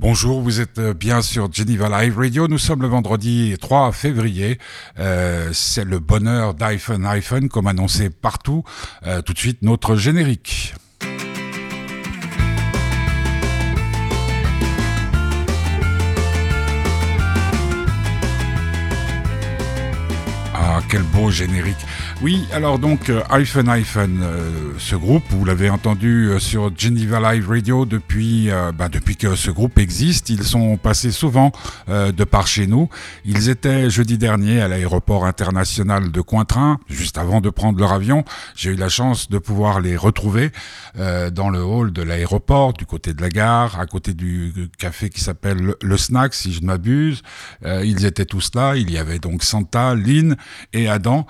Bonjour, vous êtes bien sur Geneva Live Radio. Nous sommes le vendredi 3 février. Euh, c'est le bonheur d'iPhone iPhone comme annoncé partout. Euh, tout de suite, notre générique. Ah, quel beau générique. Oui, alors donc euh, iPhone iPhone, euh, ce groupe, vous l'avez entendu euh, sur Geneva Live Radio depuis, bah, depuis que ce groupe existe. Ils sont passés souvent de par chez nous. Ils étaient jeudi dernier à l'aéroport international de Cointrin, juste avant de prendre leur avion. J'ai eu la chance de pouvoir les retrouver dans le hall de l'aéroport, du côté de la gare, à côté du café qui s'appelle le Snack, si je ne m'abuse. ils étaient tous là. Il y avait donc Santa, Lynn et Adam,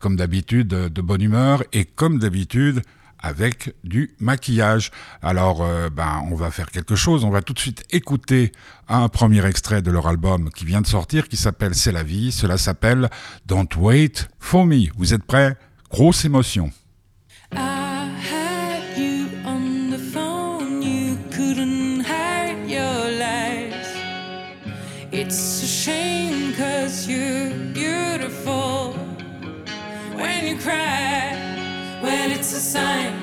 comme d'habitude de bonne humeur et comme d'habitude avec du maquillage. Alors, euh, ben, on va faire quelque chose. On va tout de suite écouter un premier extrait de leur album qui vient de sortir, qui s'appelle C'est la vie. Cela s'appelle Don't Wait for Me. Vous êtes prêts? Grosse émotion. Sign,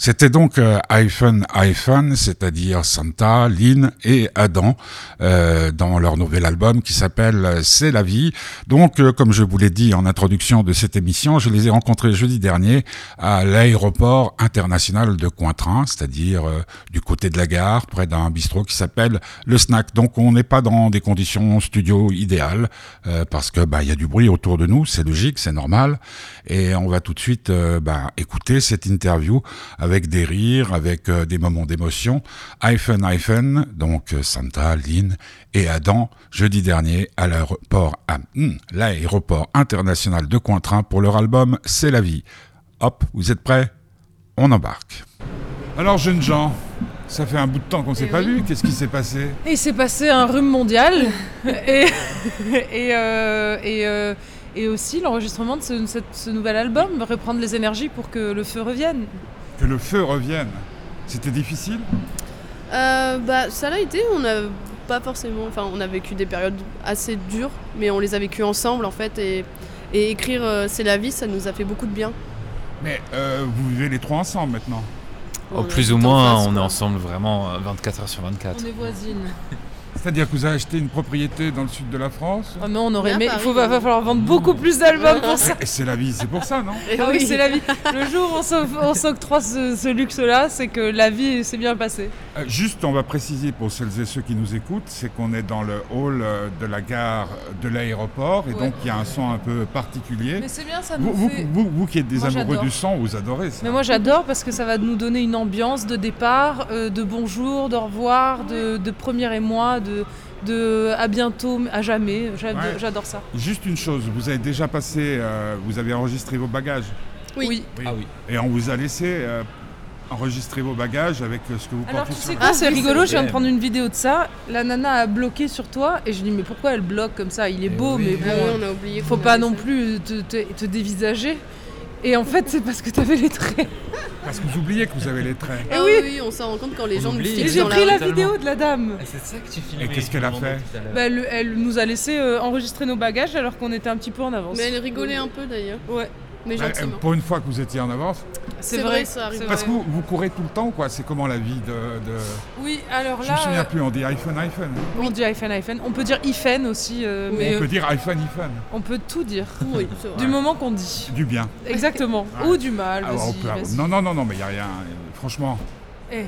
C'était donc euh, iPhone iPhone, c'est-à-dire Santa, Lynn et Adam, euh, dans leur nouvel album qui s'appelle C'est la vie. Donc, euh, comme je vous l'ai dit en introduction de cette émission, je les ai rencontrés jeudi dernier à l'aéroport international de Cointrin, c'est-à-dire euh, du côté de la gare, près d'un bistrot qui s'appelle Le Snack. Donc, on n'est pas dans des conditions studio idéales, euh, parce que bah il y a du bruit autour de nous, c'est logique, c'est normal, et on va tout de suite euh, bah, écouter cette interview des rires, avec euh, des moments d'émotion. iPhone iPhone, donc euh, Santa, Lynn et Adam, jeudi dernier à l'aéroport à hmm, l'aéroport international de Cointrin pour leur album C'est la vie. Hop, vous êtes prêts? On embarque. Alors, jeunes gens, ça fait un bout de temps qu'on ne s'est Eh pas oui. vu. Qu'est-ce qui s'est passé? Et il s'est passé un rhume mondial et, et, euh, et, euh, et aussi l'enregistrement de ce nouvel album, reprendre les énergies pour que le feu revienne. Que le feu revienne. C'était difficile Euh, bah, ça l'a été, on a pas forcément. Enfin, on a vécu des périodes assez dures, mais on les a vécues ensemble en fait. Et, et écrire euh, C'est la vie, ça nous a fait beaucoup de bien. Mais euh, vous vivez les trois ensemble maintenant. Oh, plus ou moins, face, on est ensemble vraiment euh, 24 heures sur 24. On est voisines. C'est-à-dire que vous avez acheté une propriété dans le sud de la France Oh non, on aurait aimé. Il va, falloir vendre beaucoup plus d'albums pour ça. Et c'est la vie, c'est pour ça, non Et Ah oui, oui. c'est la vie. Le jour où on s'octroie ce, ce luxe-là, c'est que la vie s'est bien passée. Euh, Juste, on va préciser pour celles et ceux qui nous écoutent, c'est qu'on est dans le hall euh, de la gare de l'aéroport et Ouais. donc il y a un son un peu particulier. Mais c'est bien, ça nous Vous, vous, fait... vous- vous qui êtes des Moi, amoureux du son, vous adorez ça. Mais moi j'adore parce que ça va nous donner une ambiance de départ, euh, de bonjour, de revoir, de, de premier émoi, de, de à bientôt, à jamais. Ouais. J'adore ça. Juste une chose, vous avez déjà passé, euh, vous avez enregistré vos bagages? Oui. Ah oui. et on vous a laissé euh, enregistrer vos bagages avec euh, ce que vous Alors portez tu sur sais quoi, Ah, c'est rigolo, je viens de prendre une vidéo de ça. La nana a bloqué sur toi et je dis mais pourquoi elle bloque comme ça? Il est Eh beau oui. mais Ah bon, ouais, on a oublié. faut pas non ça. plus te, te- te dévisager. Et en fait c'est parce que t'avais les traits. Parce que vous oubliez que vous avez les traits. Ah oui. oui, on s'en rend compte quand les On gens nous. Et fixent j'ai la pris la vidéo de la dame. c'est ça que tu Et qu'est-ce qu'elle a fait Bah, elle, elle nous a laissé euh, enregistrer nos bagages alors qu'on était un petit peu en avance. Mais elle rigolait un peu d'ailleurs, Ouais, mais Bah, euh, gentiment. pour une fois que vous étiez en avance. C'est vrai, ça arrive. c'est Parce que vous, vous courez tout le temps, quoi. C'est comment la vie de. de- Oui, alors Je là, me souviens euh, plus, on dit iPhone, iPhone. on dit iPhone, iPhone. On peut dire iPhone aussi, euh, Oui. mais On euh, peut dire iPhone, iPhone. on peut tout dire. Oui, c'est vrai. Du moment qu'on dit. Du bien. Exactement. Ouais. Ou du mal. Ah, peut- vas-y. non, non, non, non, mais il n'y a rien. Franchement, Eh.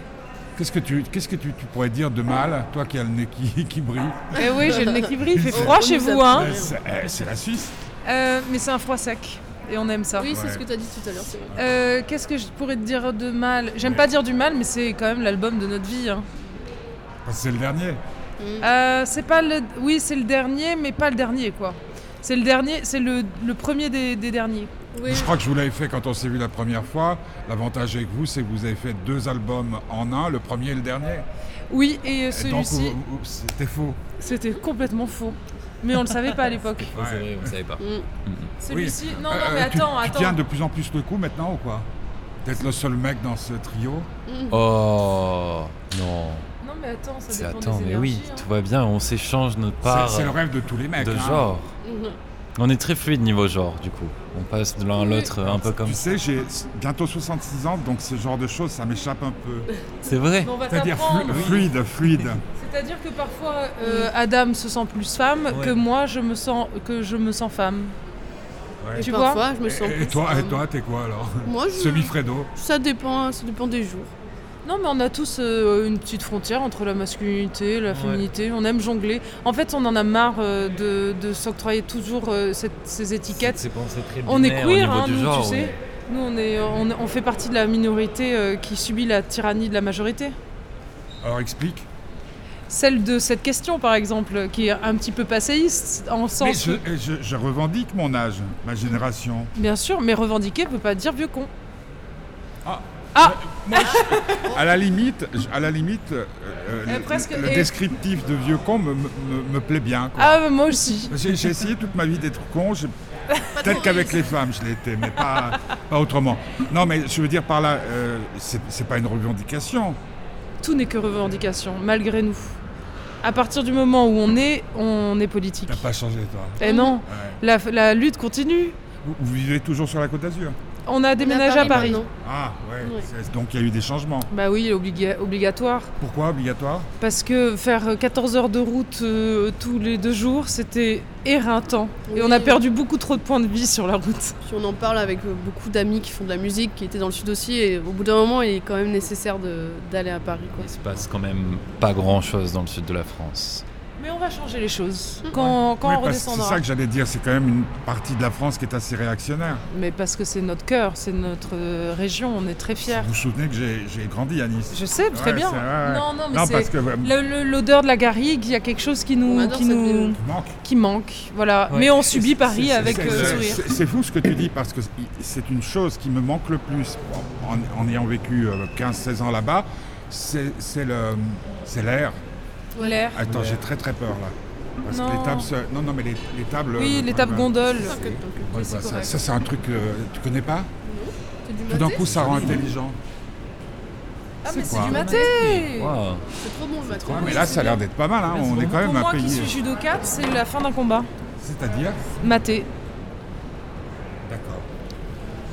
qu'est-ce que, tu, qu'est-ce que tu, tu pourrais dire de mal, toi qui as le nez qui, qui brille? Eh oui, j'ai le nez qui brille. Il fait froid chez vous, hein c'est, eh, c'est la Suisse. Euh, Mais c'est un froid sec. Et on aime ça. Oui, c'est Ouais. ce que tu as dit tout à l'heure, c'est vrai. Euh, Qu'est-ce que je pourrais te dire de mal? J'aime pas dire du mal, mais c'est quand même l'album de notre vie. hein. Parce que c'est le dernier. Euh, c'est pas le. Oui, c'est le dernier, mais pas le dernier, quoi. C'est le dernier, c'est le, le premier des, des derniers. Oui, Je crois que je vous l'avais fait quand on s'est vu la première fois. L'avantage avec vous, c'est que vous avez fait deux albums en un, le premier et le dernier. Oui, et celui-ci, c'était faux. c'était complètement faux. Mais on le savait pas à l'époque. Oh, c'est vrai, on savait pas. Mm. Celui-ci, non, non, Euh, mais tu- attends, tu, attends. tiens de plus en plus le coup maintenant ou quoi? D'être le seul mec dans ce trio? Oh non. Non, mais attends, ça C'est dépend attends, des mais énergies, oui, hein. tout va bien, on s'échange notre C'est part c'est le rêve de tous les mecs. de hein. genre. On est très fluide niveau genre, du coup. On passe de l'un à l'autre un peu comme Tu ça. sais, j'ai bientôt 66 ans, donc ce genre de choses, ça m'échappe un peu. C'est vrai. Mais on va C'est-à-dire t'apprendre. flu- fluide, fluide. C'est-à-dire que parfois, euh, Adam se sent plus femme Ouais. que moi, je me sens, que je me sens femme. Et Tu parfois, je me sens Et, et plus toi, et femme. toi, t'es quoi alors Moi, je... Semi-Fredo. ça dépend, ça dépend des jours. Non, mais on a tous euh, une petite frontière entre la masculinité, la féminité. On aime jongler. En fait, on en a marre euh, de, de s'octroyer toujours euh, cette- ces étiquettes. C'est pensé très On est queer, hein, nous, genre. tu sais. Nous, on, est, on, on fait partie de la minorité euh, qui subit la tyrannie de la majorité. Alors explique. Celle de cette question, par exemple, qui est un petit peu passéiste, en Mais sens. je, où- je- je revendique mon âge, ma génération. Bien sûr, mais revendiquer veut pas dire vieux con. Ah. Ah Moi, je- à la limite, je- à la limite, euh, euh, Euh, le- presque, le, et- descriptif de vieux con me, me- me plaît bien. quoi. Ah, moi aussi. J'ai j'ai essayé toute ma vie d'être con. j'ai- Peut-être qu'avec les femmes, je l'ai été, mais pas, pas autrement. Non, mais je veux dire par là, euh, c'est c'est pas une revendication. Tout n'est que revendication, malgré nous. À partir du moment où on est, on est politique. T'as pas changé, toi. Et non, Ouais. la, la lutte continue. Vous, vous vivez toujours sur la Côte d'Azur On a déménagé à Paris. maintenant. Ah, ouais. Ouais. c'est- Donc il y a eu des changements. Bah oui, obliga- obligatoire. Pourquoi obligatoire? Parce que faire 14 heures de route euh, tous les deux jours, c'était éreintant. Et Oui. on a perdu beaucoup trop de points de vie sur la route. Puis on en parle avec euh, beaucoup d'amis qui font de la musique, qui étaient dans le sud aussi, et au bout d'un moment, il est quand même nécessaire de- d'aller à Paris. Quoi. Il se passe quand même pas grand chose dans le sud de la France. Va changer les choses. Quand, quand Oui, on que c'est redescendra. ça que j'allais dire, c'est quand même une partie de la France qui est assez réactionnaire. Mais parce que c'est notre cœur, c'est notre euh, région, on est très fiers. Vous vous souvenez que j'ai grandi à Nice Je sais, très Ouais, bien. Non, non, mais Non, c'est parce que euh, l'odeur de la garrigue, il y a quelque chose qui nous, qui nous, manque. qui manque. Voilà. Ouais. Mais on subit Paris avec euh, sourire. c'est- fou ce que tu dis parce que c'est une chose qui me manque le plus en, en ayant vécu euh, 15-16 ans là-bas, c'est c'est le- c'est l'air. L'air. Attends, j'ai très très peur là. Parce Non. que les tables, se- non non mais les, les tables. Oui, euh, les tables ouais. gondoles. Ouais, bah, ça, c'est un truc que tu connais pas. C'est du Tout d'un maté coup ça rend intelligent. Ah, mais c'est quoi du maté Waouh. C'est trop bon le maté. Ouais, mais là ça a l'air d'être pas mal. Hein. On est quand Pour même un moi qui pays. suis judokate, c'est la fin d'un combat. C'est-à-dire Maté. D'accord.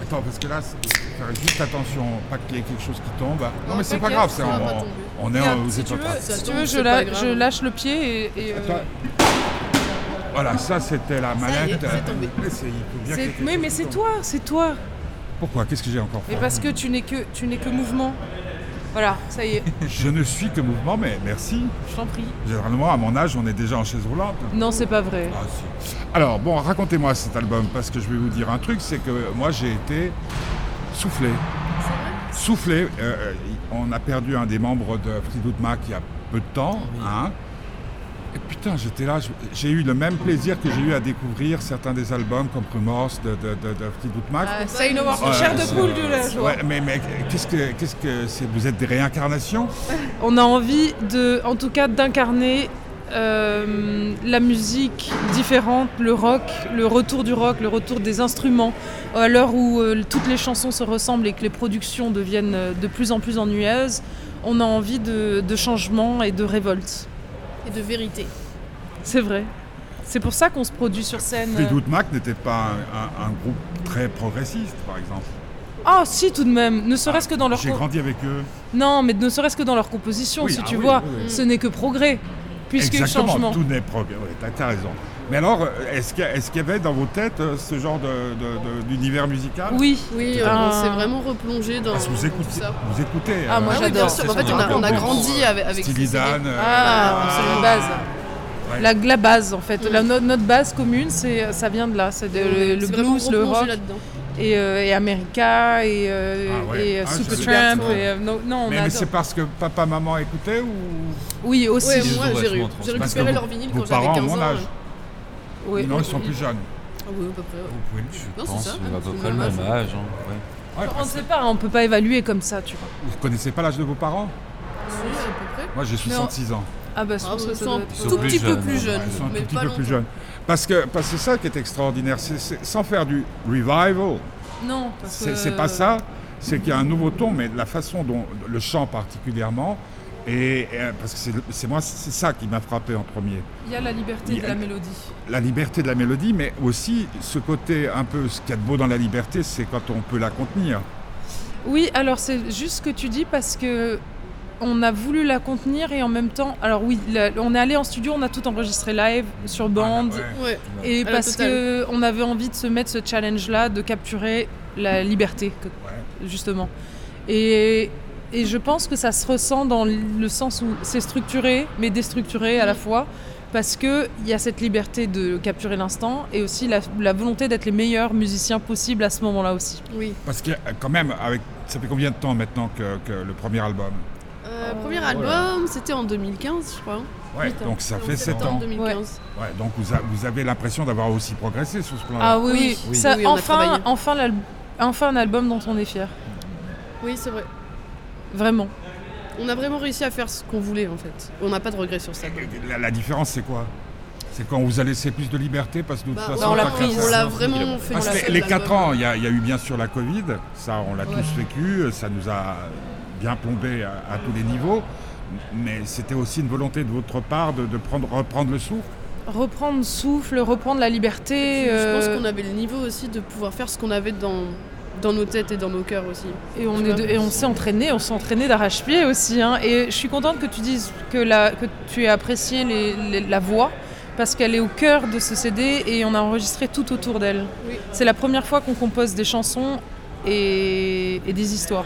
Attends, parce que là, c'est- faire juste attention, pas qu'il y ait quelque chose qui tombe. Non, mais c'est pas grave, ça c'est- on, on est aux si tu veux, si tu veux, je, lâche le pied et, et, euh. Voilà, ça c'était la manette. Mais mais c'est toi, c'est toi. Pourquoi? Qu'est-ce que j'ai encore Mais fait? parce que tu n'es que tu n'es que mouvement. Voilà, ça y est, Je ne suis que mouvement, mais merci. je t'en prie. Généralement, à mon âge, on est déjà en chaise roulante. Non, c'est pas vrai. Ah, si. Alors, bon, racontez-moi cet album, parce que je vais vous dire un truc, c'est que moi, j'ai été soufflé. Soufflé. euh, euh, on a perdu un des membres de Fleetwood Mac il y a peu de temps. hein. Et putain, j'étais là, j'ai eu le même plaisir que j'ai eu à découvrir certains des albums comme Rumors de, de, de, de Fleetwood Mac. Ah, ça, une Ouais, chair de c'est- poule du la. Ouais, mais, mais qu'est-ce que qu'est-ce que c'est? Vous êtes des réincarnations? On a envie de, en tout cas, d'incarner euh, la musique différente, le rock, le retour du rock, le retour des instruments. À l'heure où euh, toutes les chansons se ressemblent et que les productions deviennent euh, de plus en plus ennuyeuses, on a envie de, de changement et de révolte. Et de vérité. C'est vrai. C'est pour ça qu'on se produit sur scène. euh. Fleetwood Mac n'était pas un, un- un groupe très progressiste, par exemple. Ah si, tout de même. Ne serait-ce que dans leur... J'ai grandi avec eux. Non, mais ne serait-ce que dans leur composition, Oui, si ah tu oui, vois. oui, oui. Ce n'est que progrès. Puisque Exactement, changement. tout n'est progrès. Ouais, t'as- raison. Mais alors, euh, est-ce qu'il y, qu'il y avait dans vos têtes euh, ce genre de- de- de- d'univers musical? Oui. Oui, Ah. on s'est vraiment replongé dans, Parce que vous écoutez, vous écoutez. Ah, moi, Ah oui, j'adore. En fait, on a, on a grandi avec, avec CD. Dan. euh, Ah, c'est une base. Ouais. La, la base en fait. La- notre base commune, c'est ça vient de là, c'est le, le blues, le rock là-dedans. Et, euh, et America et, euh, Ah ouais. et euh, Ah, Supertramp. euh, non, non, on mais, mais c'est parce que papa, maman écoutaient ou? Oui aussi. Ouais, moi j'ai récupéré leur vinyle quand j'avais parents 15 ont ans. mon âge. Oui. Non, ils sont plus jeunes. Ah oui, à peu près. ouais. Oui. Je Non, c'est pense ça, à peu près le même âge. hein, ouais. Ouais, On ne sait pas, on peut pas évaluer comme ça, tu vois. Vous connaissez pas l'âge de vos parents? Si, à peu près. Moi, j'ai 66 ans. Ah bah Ah, que sont un être- sont tout petit peu plus ouais. jeunes, Ils sont un tout petit peu plus jeunes. Parce que parce que c'est ça qui est extraordinaire. C'est- sans faire du revival, Non, parce c'est pas ça. C'est qu'il y a un nouveau ton, mais la façon dont le chant particulièrement. Et, et, parce que c'est- moi, c'est ça qui m'a frappé en premier. Il y a la liberté de la mélodie. La liberté de la mélodie, mais aussi ce côté un peu, ce qu'il y a de beau dans la liberté, c'est quand on peut la contenir. Oui, alors c'est juste ce que tu dis parce que on a voulu la contenir et en même temps, alors oui, la- on est allé en studio, on a tout enregistré live sur bande. Ah, ouais. Ouais. Et À parce que on avait envie de se mettre ce challenge-là, de capturer la liberté, que- justement. Et, et je pense que ça se ressent dans le sens où c'est structuré, mais déstructuré à la fois, parce qu'il y a cette liberté de capturer l'instant et aussi la, la volonté d'être les meilleurs musiciens possibles à ce moment-là aussi. Oui. Parce que euh, quand même, avec, ça fait combien de temps maintenant que, que le premier album? Euh, premier album, c'était en 2015, je crois. Ouais, donc ça fait 7 septembre ans. 2015. Ouais, donc vous, a- vous avez l'impression d'avoir aussi progressé sur ce plan-là. Ah oui, Oui, oui, oui. Ça, Oui, enfin, enfin, un album dont on est fier, Oui, c'est vrai. vraiment. On a vraiment réussi à faire ce qu'on voulait en fait. On n'a pas de regrets sur ça. La, la différence, c'est quoi? C'est quand on vous a laissé plus de liberté parce que de toute Bah, façon, on l'a vraiment fait. Parce la les, scène, 4 l'album. ans, il y, a il y a eu bien sûr la Covid, ça on l'a Ouais. tous vécu, ça nous a bien plombé à, à tous les niveaux, mais c'était aussi une volonté de votre part de, de prendre, reprendre le souffle. Reprendre souffle, reprendre la liberté. Je euh, pense qu'on avait le niveau aussi de pouvoir faire ce qu'on avait dans, dans nos têtes et dans nos cœurs aussi. Et on, Tu est vois. de- et on s'est entraîné, on s'est entraîné d'arrache-pied aussi. hein. Et je suis contente que tu dises que, la, que tu aies apprécié les- les- la voix, parce qu'elle est au cœur de ce CD et on a enregistré tout autour d'elle. Oui. C'est la première fois qu'on compose des chansons et, et des histoires.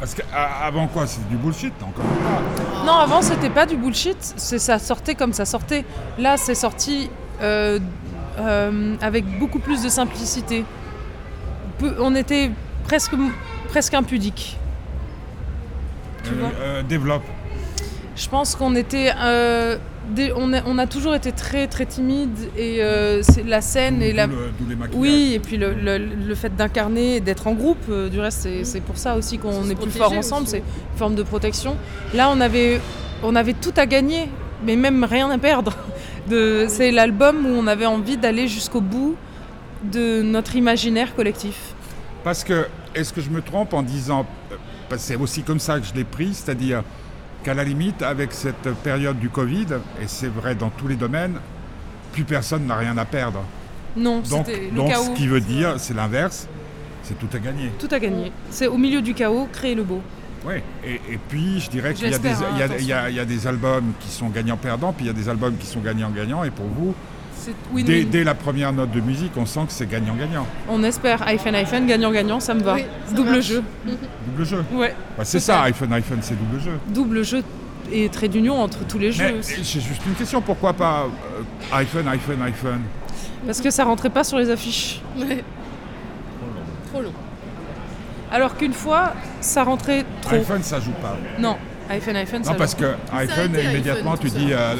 Parce qu'avant quoi, c'était du bullshit, encore une. Non, avant c'était pas du bullshit, c'est ça sortait comme ça sortait. Là, c'est sorti euh, euh, avec beaucoup plus de simplicité. On était presque presque impudique. Tu Euh, vois développe. Je pense qu'on était, on, a, on a toujours été très très timide et euh, c'est la scène et la le- les oui et puis le, le- le fait d'incarner et d'être en groupe. euh, du reste, c'est c'est pour ça aussi qu'on est plus fort ensemble. C'est une forme de protection. Là, on avait on avait tout à gagner, mais même rien à perdre. De- C'est l'album où on avait envie d'aller jusqu'au bout de notre imaginaire collectif. Parce que, est-ce que je me trompe en disant, euh, c'est aussi comme ça que je l'ai pris, c'est-à-dire qu'à la limite, avec cette période du Covid, et c'est vrai dans tous les domaines, plus personne n'a rien à perdre. Non, Donc, le donc chaos. ce qui veut dire, c'est l'inverse, c'est tout à gagner. Tout à gagner. C'est au milieu du chaos, créer le beau. Oui, et, et puis je dirais qu'il y, a hein, il y a- il y a- il y a des albums qui sont gagnants-perdants, puis il y a des albums qui sont gagnants-gagnants, et pour vous, C'est dès, win-win. dès la première note de musique, on sent que c'est gagnant-gagnant. On espère iPhone iPhone gagnant-gagnant, ça me va. Oui, ça double marche. jeu. Double jeu. Ouais. Bah, c'est ça, iPhone, iPhone, c'est double jeu. Double jeu et trait d'union entre tous les jeux. J'ai juste une question, pourquoi pas euh, iPhone, iPhone, iPhone? Parce que ça rentrait pas sur les affiches. Ouais. Trop long. Alors qu'une fois, ça rentrait trop. iPhone, ça joue pas. Non, iPhone iPhone, ça Non, parce joue. que iPhone, immédiatement, iPhone, tu dis euh,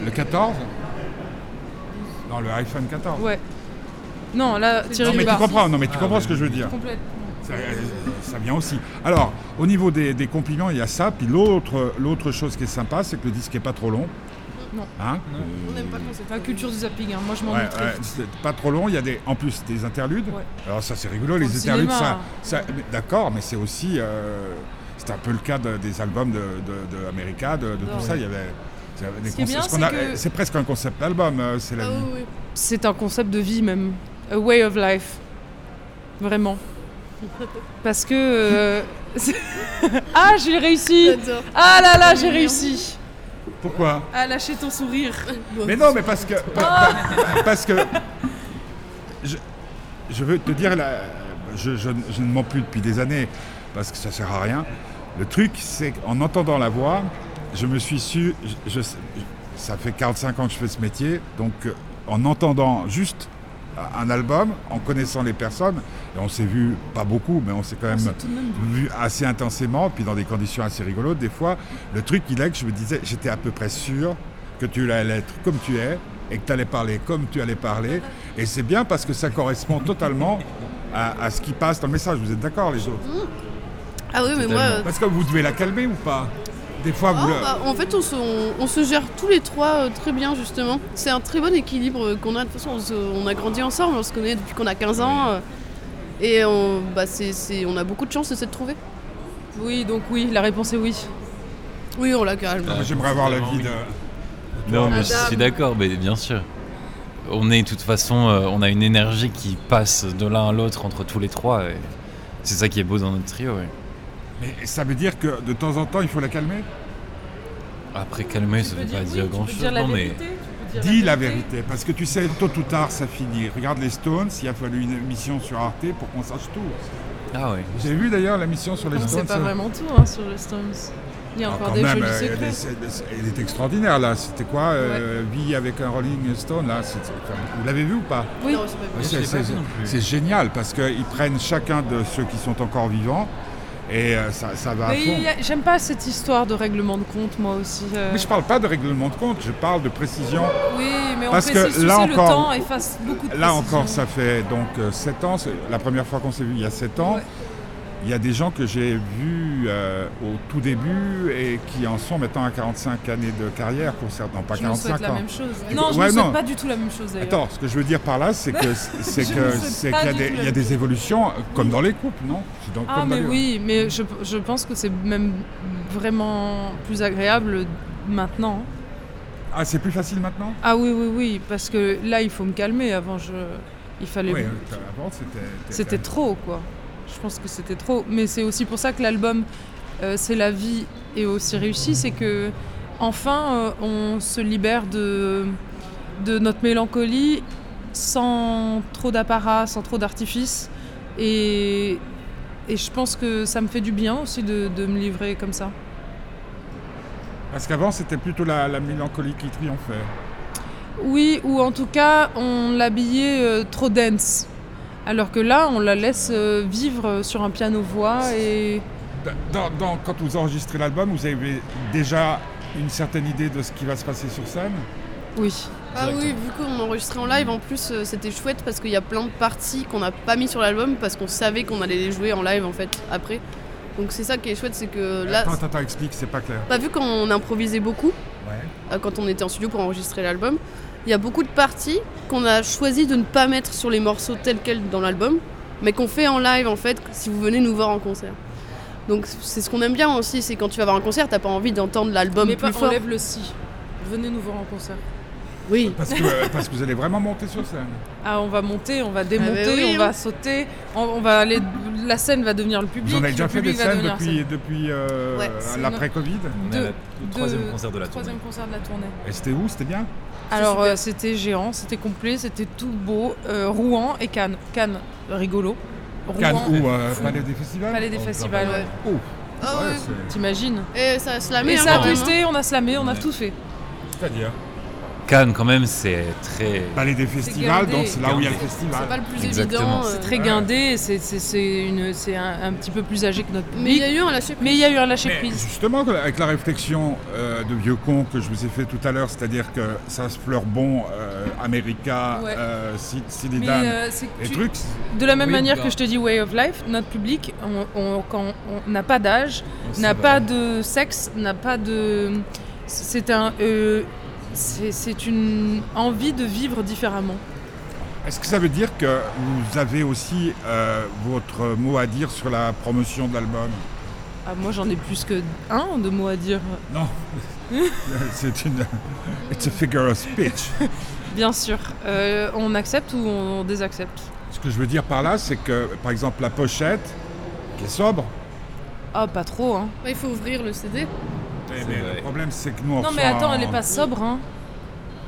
le, le 14 Non, le iPhone 14. Ouais. Non, là, Non, mais tu comprends, non, mais tu Ah, comprends ce que je veux dire. Complètement. Ça, euh, ça vient aussi. Alors, au niveau des, des compliments, il y a ça. Puis l'autre, l'autre chose qui est sympa, c'est que le disque est pas trop long. Non. Hein On n'aime pas quand c'est La culture du zapping, hein. moi je m'en Ouais, c'est pas trop long. Il y a des, en plus des interludes. Ouais. Alors ça c'est rigolo, Pour les le interludes, cinéma. ça, ça- mais d'accord, mais c'est aussi, euh, c'est un peu le cas de- des albums de, de, de America, de, de tout Ouais. ça. Il y avait, Ce c'est que- presque un concept d'album, euh, c'est la Ah vie. oui. C'est un concept de vie même. A way of life. Vraiment. Parce que. euh, ah, j'ai réussi. Ah là là, j'ai réussi Pourquoi? À lâcher ton sourire. Mais non, mais parce que, pa- pa- parce que, je, je veux te dire, là, je, je- je ne mens plus depuis des années, parce que ça sert à rien. Le truc, c'est qu'en entendant la voix, je me suis su, je- je- ça fait 45 ans que je fais ce métier, donc euh, en entendant juste un album, en connaissant les personnes, et on s'est vu pas beaucoup, mais on s'est quand même de même vu assez intensément, puis dans des conditions assez rigolotes des fois. Le truc, il est que je me disais, j'étais à peu près sûr que tu allais être comme tu es et que tu allais parler comme tu allais parler. Et c'est bien parce que ça correspond totalement à, à ce qui passe dans le message. Vous êtes d'accord, les autres? Ah oui, mais moi. euh, Parce que vous devez la calmer ou pas? Des fois, ah, vous. le- bah, en fait, on se, on- on se gère tous les trois euh, très bien, justement. C'est un très bon équilibre euh, qu'on a. De toute façon, on, se- on a grandi ensemble, on se connaît depuis qu'on a 15 ans. euh, et on, bah, c'est, c'est- on a beaucoup de chance de s'être trouvés. Oui, donc oui, la réponse est oui. Oui, on l'a carrément. Moi, J'aimerais avoir l'avis de. Non, mais je Adam. suis d'accord, mais bien sûr. On est de toute façon, euh, on a une énergie qui passe de l'un à l'autre entre tous les trois. et C'est ça qui est beau dans notre trio. Mais ça veut dire que de temps en temps, il faut la calmer? Après, calmer, ça veut pas dire grand chose. dire la non, mais Dis la vérité, parce que tu sais, tôt ou tard, ça finit. Regarde les Stones, il a fallu une émission sur Arte pour qu'on sache tout. Ah ouais. J'ai vu d'ailleurs la mission sur les On Stones. sait pas ça- vraiment tout hein, sur les Stones. Il y a Ah, encore des même, jolis euh, secrets. c'est- c'est- il est extraordinaire là. C'était quoi euh, Vie avec un Rolling Stone là c'est- c'est- Vous l'avez vu ou pas? Oui. C'est C'est- C'est c'est génial parce qu'ils prennent chacun de ceux qui sont encore vivants et euh, ça, ça va j'aime pas cette histoire de règlement de compte, moi aussi. euh. Mais je parle pas de règlement de compte, je parle de précision. Oui, mais on Parce que là encore- le temps efface beaucoup de Là précision. encore, ça fait donc 7 ans. C'est la première fois qu'on s'est vu il y a 7 ans. Ouais. Il y a des gens que j'ai vus euh, au tout début et qui en sont maintenant à 45 années de carrière pour certains. Pas Je me 45 souhaite la ans. même chose. Non, je ouais, me souhaite non. pas du tout la même chose. Attends, ce que je veux dire par là, c'est que c'est que ne c'est qu'il y a des, y a évolutions euh, comme dans les couples, non? Dans- Ah, mais oui, mais je, je pense que c'est même vraiment plus agréable maintenant. Ah, c'est plus facile maintenant? Ah oui, oui, oui, parce que là, il faut me calmer. Avant, je... il fallait. Oui, euh, avant c'était. C'était trop, quoi. Je pense que c'était trop. Mais c'est aussi pour ça que l'album euh, C'est la vie est aussi réussi. C'est que, enfin, euh, on se libère de, de notre mélancolie sans trop d'apparat, sans trop d'artifice. Et, et je pense que ça me fait du bien aussi de, de me livrer comme ça. Parce qu'avant, c'était plutôt la, la mélancolie qui triomphait. Oui, ou en tout cas, on l'habillait euh, trop dense. Alors que là, on la laisse euh, vivre sur un piano-voix et... Dans- dans- quand vous enregistrez l'album, vous avez déjà une certaine idée de ce qui va se passer sur scène? Oui. Ah oui, vu qu'on enregistrait en live, en plus euh, c'était chouette parce qu'il y a plein de parties qu'on n'a pas mis sur l'album parce qu'on savait qu'on allait les jouer en live en fait après. Donc c'est ça qui est chouette, c'est que là, Attends, attends, attends, explique, c'est pas clair. pas vu quand on improvisait beaucoup, Ouais. euh, quand on était en studio pour enregistrer l'album, il y a beaucoup de parties qu'on a choisi de ne pas mettre sur les morceaux tels quels dans l'album, mais qu'on fait en live en fait si vous venez nous voir en concert. Donc c'est ce qu'on aime bien aussi, c'est quand tu vas voir un concert, t'as pas envie d'entendre l'album Mais plus pas, fort. enlève le si. Venez nous voir en concert. Oui. Parce que, parce que vous allez vraiment monter sur scène. Ah, on va monter, on va démonter, Ah bah oui, on va sauter, on, on va aller. La scène va devenir le public. Vous en avez déjà fait des scènes depuis, depuis euh, Ouais, l'après-Covid le troisième concert de la tournée. Troisième concert de la tournée. Et c'était où? C'était bien? Alors euh, c'était géant, c'était complet, c'était tout beau. Euh, Rouen et Cannes. Cannes, rigolo. Cannes Rouen, ou euh, Palais des Festivals? Palais des Oh, Festivals. ouais. Oh Ah Ouais, T'imagines? Et ça la met Et hein, ça a même, hein. twisté, on a slamé, on a tout fait. C'est-à-dire? Cannes, quand même, c'est très. Palais des Festivals, donc c'est là où il y a le festival. C'est pas le plus Exactement. évident. C'est euh, très ouais. guindé, c'est- c'est c'est une- c'est un, un petit peu plus âgé que notre Mais il y public. a eu un lâcher Mais il y a eu un lâcher Mais prise. justement, avec la réflexion euh, de vieux con que je vous ai fait tout à l'heure, c'est-à-dire que ça se fleure bon, euh, America, Ouais. euh, euh, c'est et tu- trucs. de la même Oui, manière bah. que je te dis Way of Life, notre public, on, on- quand on n'a pas d'âge, C'est n'a vrai. pas de sexe, n'a pas de. C'est un. euh, c'est une envie de vivre différemment. Est-ce que ça veut dire que vous avez aussi euh, votre mot à dire sur la promotion de l'album? Ah, moi j'en ai plus que un de mots à dire. Non. c'est une. It's a figure of speech. Bien sûr. Euh, on accepte ou on désaccepte? Ce que je veux dire par là, c'est que, par exemple, la pochette, qui est sobre, Ah, pas trop, hein. il faut ouvrir le CD. Mais vrai. le problème, c'est que nous, on Non, mais attends, en- elle est pas sobre, hein.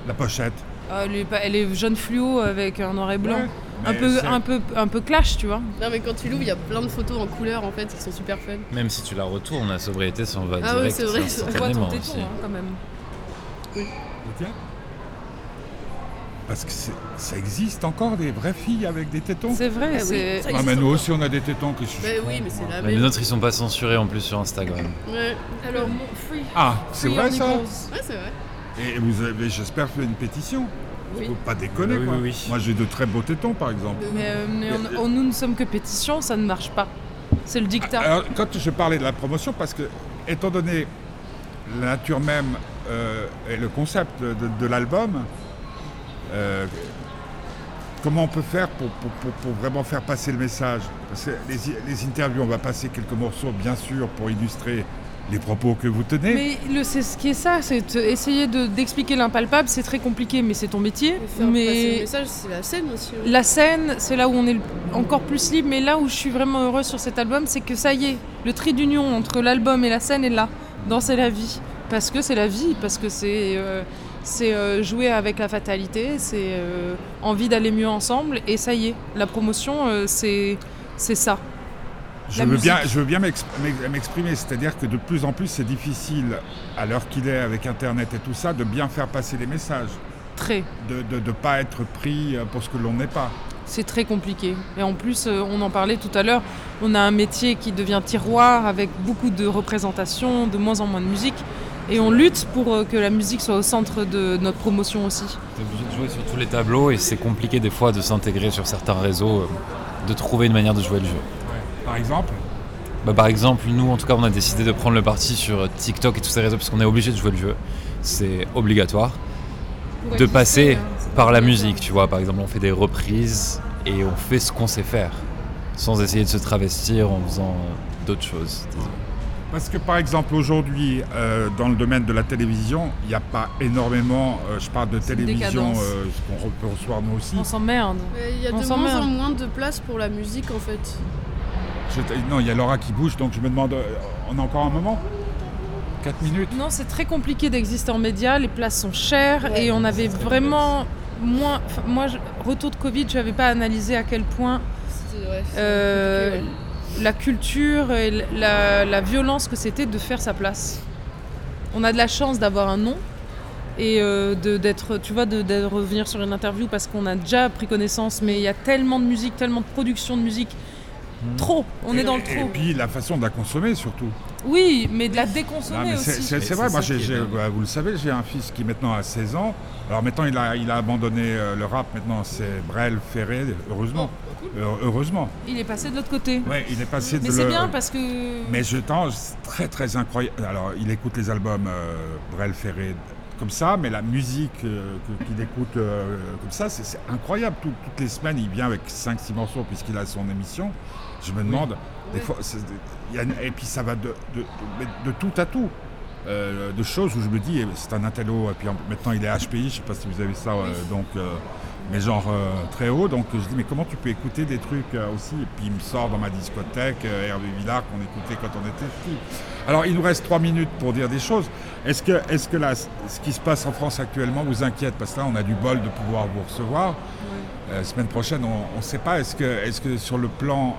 La pochette. Ah, Elle est, pas- elle est jaune fluo avec un noir et blanc. Ouais, un, mais peu, c'est- un, peu, un peu clash, tu vois. Non, mais quand tu l'ouvres, il y a plein de photos en couleur en fait qui sont super fun. Même si tu la retournes, la sobriété s'en va Ah direct. c'est vrai, c'est On voit ton instantanément téton, aussi. hein, quand même. Le tien? Parce que ça existe encore des vraies filles avec des tétons C'est vrai, Ah oui, Ah, mais nous encore. aussi, on a des tétons qui Mais oui, mais c'est la Mais les nôtres, ils sont pas censurés en plus sur Instagram. Ouais. Alors, mon free. Ah, c'est vrai ça. Ouais, c'est vrai. Et vous avez, j'espère, fait une pétition. Oui. Faut pas déconner, Oui, quoi. oui, oui. Moi, j'ai de très beaux tétons, par exemple. Mais, euh, mais on- on- nous ne sommes que pétition, ça ne marche pas. C'est le dictat. Alors, quand je parlais de la promotion, parce que, étant donné la nature même euh, et le concept de, de- de l'album, euh, comment on peut faire pour, pour- pour- pour vraiment faire passer le message Parce que les, les interviews, on va passer quelques morceaux, bien sûr, pour illustrer les propos que vous tenez. Mais le, c'est ce qui est ça, c'est essayer de- d'expliquer l'impalpable, c'est très compliqué, mais c'est ton métier. Faire passer le Mais message, c'est la scène aussi. hein. la scène, c'est là où on est encore plus libre, mais là où je suis vraiment heureuse sur cet album, c'est que ça y est, le trait d'union entre l'album et la scène est là, dans C'est la vie. Parce que c'est la vie, parce que c'est euh, c'est euh, jouer avec la fatalité, c'est euh, envie d'aller mieux ensemble, et ça y est, la promotion, euh, c'est ça. Je veux, bien, je veux bien m'ex- m'ex- m'exprimer, c'est-à-dire que de plus en plus c'est difficile, à l'heure qu'il est avec Internet et tout ça, de bien faire passer les messages, Très. de ne pas être pris pour ce que l'on n'est pas. C'est très compliqué. Et en plus, on en parlait tout à l'heure, on a un métier qui devient tiroir avec beaucoup de représentations, de moins en moins de musique. Et on lutte pour euh, que la musique soit au centre de notre promotion aussi. T'es obligé de jouer sur tous les tableaux et c'est compliqué des fois de s'intégrer sur certains réseaux, euh, de trouver une manière de jouer le jeu. Par exemple, Bah, par exemple, nous, en tout cas, on a décidé de prendre le parti sur TikTok et tous ces réseaux parce qu'on est obligé de jouer le jeu. C'est obligatoire. de passer par la musique, tu vois. Par exemple, on fait des reprises et on fait ce qu'on sait faire, sans essayer de se travestir en faisant d'autres choses. Parce que par exemple aujourd'hui, euh, dans le domaine de la télévision, il n'y a pas énormément, euh, je parle de télévision, euh, ce qu'on peut recevoir nous aussi. On s'emmerde. Il y a On de moins en moins de place pour la musique en fait. Je- non, il y a Laura qui bouge, donc je me demande, on a encore un moment? 4 minutes? Non, c'est très compliqué d'exister en média, les places sont chères Ouais, et on avait vraiment moins. moi, je- retour de Covid, je n'avais pas analysé à quel point ouais, euh, compliqué, ouais. La culture et la, la violence que c'était de faire sa place. on a de la chance d'avoir un nom et euh, de- d'être, tu vois, de, de revenir sur une interview parce qu'on a déjà pris connaissance, mais il y a tellement de musique, tellement de production de musique. Trop, on est dans le Et- Et trop. puis la façon de la consommer surtout. Oui, mais de la Non, déconsommer aussi. c'est- vrai, moi bah, vous le savez, j'ai un fils qui maintenant a 16 ans. Alors maintenant il a, il a abandonné euh, le rap, maintenant c'est Brel, Ferré, heureusement. Euh, heureusement. Il est passé de l'autre côté. Ouais, il est passé de Mais c'est le- bien parce que. Mais je pense c'est très très incroyable. Alors il écoute les albums euh, Brel, Ferré comme ça, mais la musique euh, qu'il écoute euh, comme ça, c'est c'est incroyable. Tout- toutes les semaines, il vient avec 5-6 morceaux puisqu'il a son émission. Je me demande, des fois, c'est- il y a une- et puis ça va de, de, de- de tout à tout. Euh, de choses où je me dis, eh, c'est un intello, et puis en- maintenant il est HPI, je sais pas si vous avez ça, euh, donc, euh, mais genre euh, très haut, donc je dis, mais comment tu peux écouter des trucs euh, aussi Et puis il me sort dans ma discothèque, euh, Hervé Villard, qu'on écoutait quand on était petit. Alors il nous reste trois minutes pour dire des choses. Est-ce que, est-ce que là, ce qui se passe en France actuellement vous inquiète? Parce que là, on a du bol de pouvoir vous recevoir. Euh, semaine prochaine, on ne sait pas. Est-ce que, est-ce que sur le plan,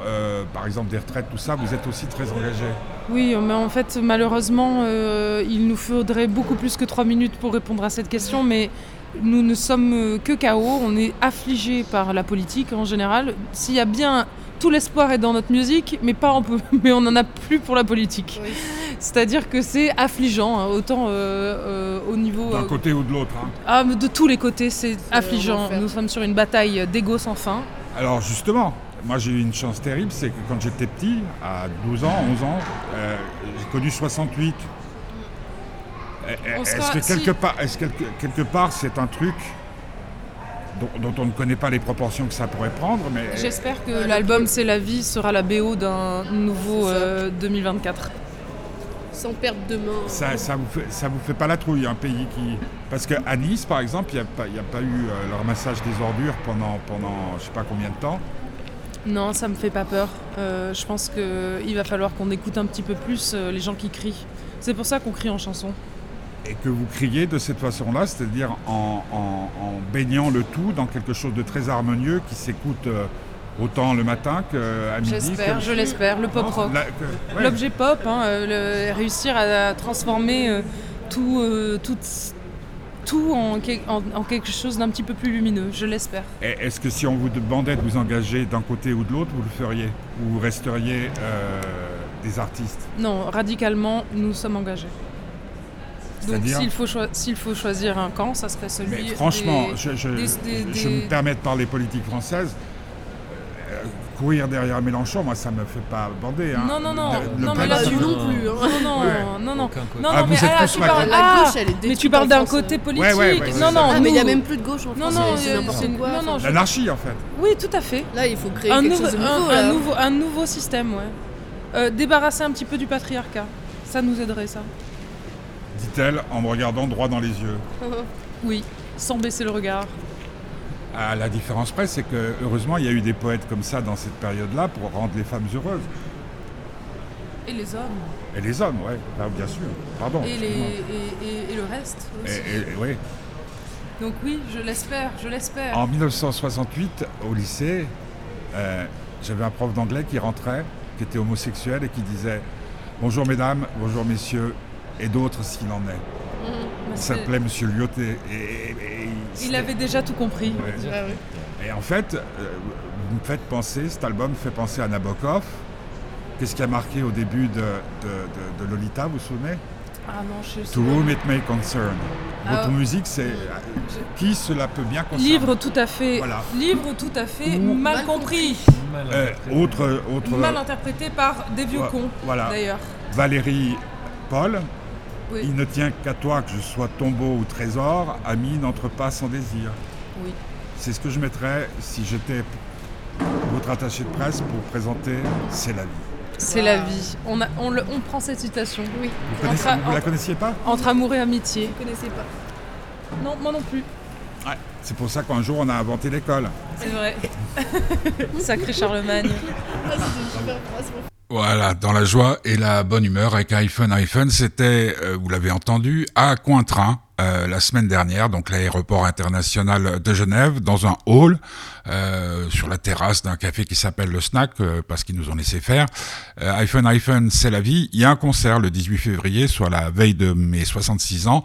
par exemple, des retraites, tout ça, vous êtes aussi très engagé? Oui, mais en fait, malheureusement, il nous faudrait beaucoup plus que trois minutes pour répondre à cette question, mais nous ne sommes euh, que KO, on est affligés par la politique en général. S'il y a bien... Tout l'espoir est dans notre musique, mais, pas en peu- mais on n'en a plus pour la politique. Oui. C'est-à-dire que c'est affligeant, hein, autant euh, euh, au niveau... D'un euh, côté ou de l'autre hein. ah, mais de tous les côtés, c'est affligeant. Nous sommes sur une bataille d'ego sans fin. Alors justement, moi j'ai eu une chance terrible, c'est que quand j'étais petit, à 12 ans, 11 ans, euh, j'ai connu 68. Est-ce sera- que si- quelque part, est-ce que quelque, quelque part c'est un truc dont, dont on ne connaît pas les proportions que ça pourrait prendre, mais J'espère que l'album. C'est la vie sera la BO d'un nouveau C'est ça. euh, 2024. Sans perdre de main. ça, ça vous fait, ça vous fait pas la trouille, un pays qui... Parce qu'à Nice, par exemple, il n'y a, pas- il y a pas eu euh, le ramassage des ordures pendant, pendant je sais pas combien de temps. Non, ça me fait pas peur. Euh, je pense qu'il va falloir qu'on écoute un petit peu plus euh, les gens qui crient. C'est pour ça qu'on crie en chanson. Et que vous criez de cette façon-là, c'est-à-dire en, en- en baignant le tout dans quelque chose de très harmonieux qui s'écoute euh, autant le matin qu'à midi. J'espère, je l'espère, le pop rock. ouais. L'objet pop, hein, euh, le- réussir à, transformer euh, tout, euh, tout, tout en, quel- en- en quelque chose d'un petit peu plus lumineux, je l'espère. Est-ce que si on vous demandait de vous engager d'un côté ou de l'autre, vous le feriez Ou vous resteriez euh, des artistes? Non, radicalement, nous sommes engagés. Donc s'il faut, choi- s'il faut choisir un camp, ça serait celui Mais franchement, des- je, je- des- des- je des- me permets de parler politique française. euh, courir derrière Mélenchon, moi, ça me fait pas bander. hein. Non, non, non, Le- le non, mais là, tu non plus. hein. Non, non, Ouais. non, non. Non, Ah, non, vous mais êtes ah, tous tu Macron. parles, La ah, gauche, elle est mais tu parles d'un côté politique. Ouais, ouais, ouais, c'est non, non, Ah, mais il n'y a même plus de gauche en Non, France. non, c'est- c'est n'importe quoi. non, non, je- L'anarchie, en fait. Oui, tout à fait. Là, il faut créer Un, quelque nouveau, chose de un nouveau, un nouveau système, ouais. Euh, débarrasser un petit peu du patriarcat. Ça nous aiderait, ça. Dit-elle en me regardant droit dans les yeux. Oui, sans baisser le regard. À la différence près, c'est que heureusement, il y a eu des poètes comme ça dans cette période-là pour rendre les femmes heureuses. Et les hommes. Et les hommes, ouais, Ah, bien sûr. Pardon. Et, les, excuse-moi. et, et- et le reste Et- aussi. ouais. Donc oui, je l'espère, je l'espère. En 1968, au lycée, euh, j'avais un prof d'anglais qui rentrait, qui était homosexuel et qui disait Bonjour mesdames, bonjour messieurs, et d'autres s'il en est. Bah, Il s'appelait Monsieur Lyoté. Et, et- et- Il avait déjà tout compris. Ouais. Et en fait, euh, vous me faites penser, cet album fait penser à Nabokov. Qu'est-ce qui a marqué au début de, de- de- de Lolita, vous vous souvenez? Ah non, je sais To whom it may concern. Votre Ah. musique, c'est qui cela peut bien concerner? Livre tout à fait, Voilà. livre tout à fait Ou- mal, Mal compris, Mal Euh, interprété. autre, autre mal interprété par des vieux Ouais, cons, voilà. d'ailleurs. Valérie Paul. Oui. Il ne tient qu'à toi que je sois tombeau ou trésor, ami n'entre pas sans désir. Oui. C'est ce que je mettrais si j'étais votre attaché de presse pour présenter C'est la vie. C'est la vie. On, a, on, le- on prend cette citation. Oui, Vous, Entre- vous la connaissiez pas? Entre amour et amitié. je connaissais pas. Non, moi non plus. Ouais. C'est pour ça qu'un jour on a inventé l'école. C'est vrai. Sacré Charlemagne. Ah, Voilà, dans la joie et la bonne humeur avec iPhone iPhone, c'était, euh, vous l'avez entendu, à Cointrin, euh, la semaine dernière, donc l'aéroport international de Genève, dans un hall, euh, sur la terrasse d'un café qui s'appelle le Snack, euh, parce qu'ils nous ont laissé faire. Euh, iPhone, iPhone, c'est la vie. Il y a un concert le 18 février, soit la veille de mes 66 ans,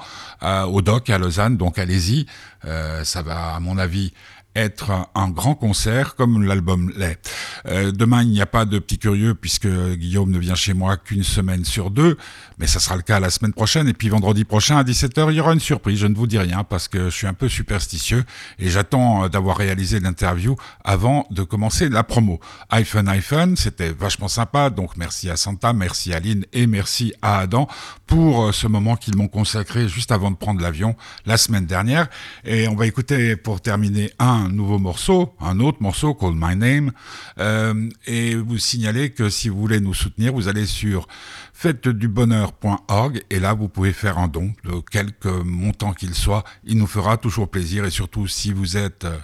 au Doc à Lausanne, donc allez-y. Euh, ça va, à mon avis, être un, grand concert comme l'album l'est. Euh, demain, il n'y a pas de petit curieux puisque Guillaume ne vient chez moi qu'une semaine sur deux, mais ça sera le cas la semaine prochaine. Et puis vendredi prochain à 17h, il y aura une surprise. Je ne vous dis rien parce que je suis un peu superstitieux et j'attends euh, d'avoir réalisé l'interview avant de commencer la promo. iPhone, iPhone, c'était vachement sympa. Donc merci à Santa, merci à Lynn et merci à Adam pour euh, ce moment qu'ils m'ont consacré juste avant de prendre l'avion la semaine dernière. Et on va écouter pour terminer un nouveau morceau, un autre morceau, Call My Name. Euh, et vous signaler que si vous voulez nous soutenir, vous allez sur fêtedubonheur.org et là vous pouvez faire un don de quelque montant qu'il soit. Il nous fera toujours plaisir et surtout si vous êtes euh,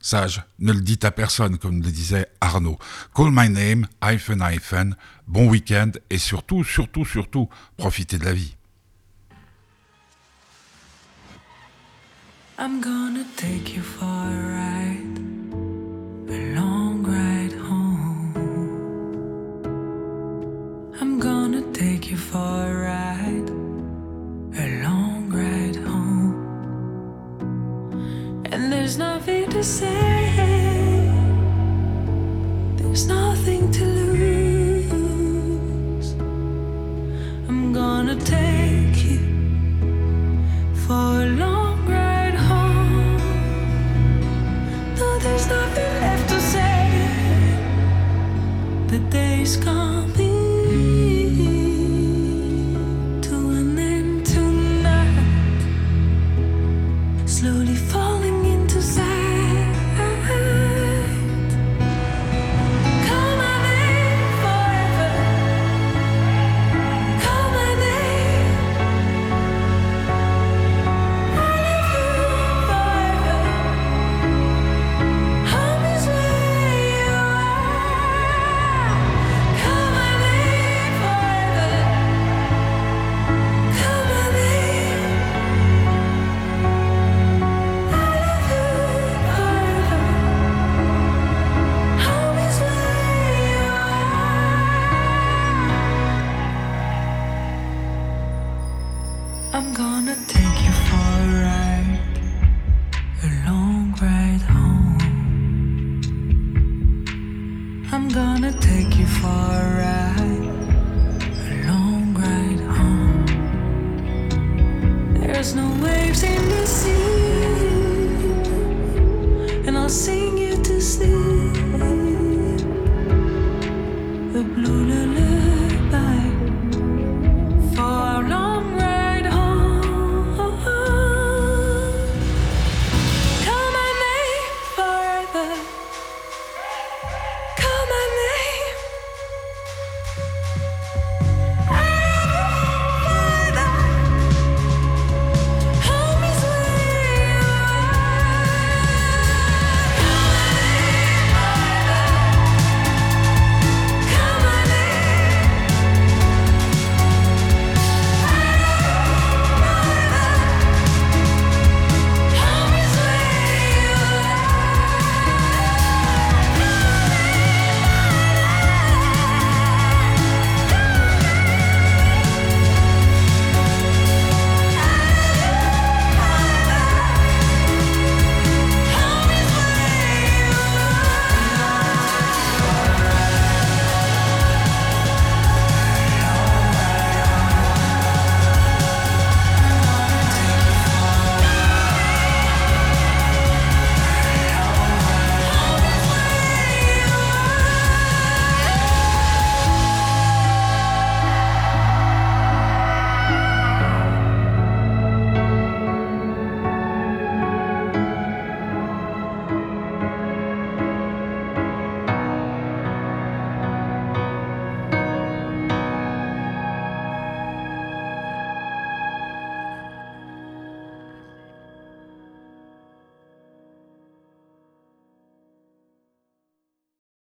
sage, ne le dites à personne comme le disait Arnaud. Call my name, hyphen hyphen, bon week-end et surtout, surtout, surtout, profitez de la vie. I'm gonna take you for a ride, a long ride home. I'm gonna take you for a ride, a long ride home. And there's nothing to say, there's nothing to lose. I'm gonna take gone. Gonna take you